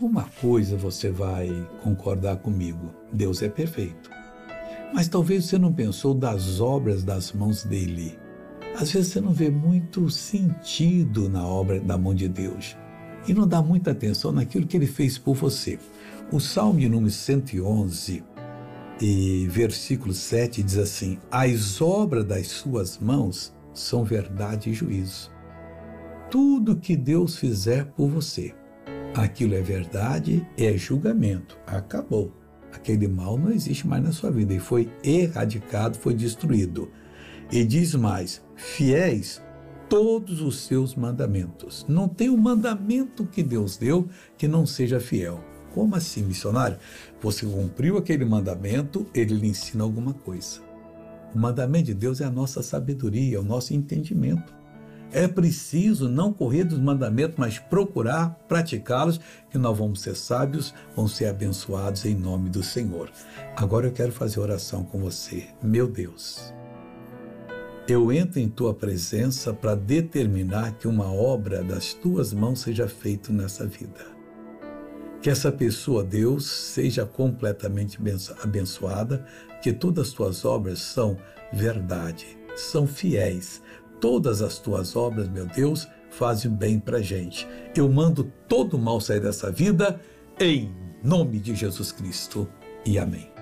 Uma coisa você vai concordar comigo: Deus é perfeito. Mas talvez você não pensou das obras das mãos dele. Às vezes você não vê muito sentido na obra da mão de Deus e não dá muita atenção naquilo que ele fez por você. O Salmo número 111, e versículo 7 diz assim: As obras das suas mãos são verdade e juízo. Tudo que Deus fizer por você, aquilo é verdade, é julgamento. Acabou. Aquele mal não existe mais na sua vida e foi erradicado, foi destruído. E diz mais: fiéis todos os seus mandamentos. Não tem um mandamento que Deus deu que não seja fiel. Como assim, missionário? Você cumpriu aquele mandamento, ele lhe ensina alguma coisa. O mandamento de Deus é a nossa sabedoria, é o nosso entendimento. É preciso não correr dos mandamentos, mas procurar praticá-los, que nós vamos ser sábios, vamos ser abençoados em nome do Senhor. Agora eu quero fazer oração com você. Meu Deus, eu entro em tua presença para determinar que uma obra das tuas mãos seja feita nessa vida. Que essa pessoa, Deus, seja completamente abençoada, que todas as tuas obras são verdade, são fiéis. Todas as tuas obras, meu Deus, fazem bem para gente. Eu mando todo o mal sair dessa vida, em nome de Jesus Cristo. E amém.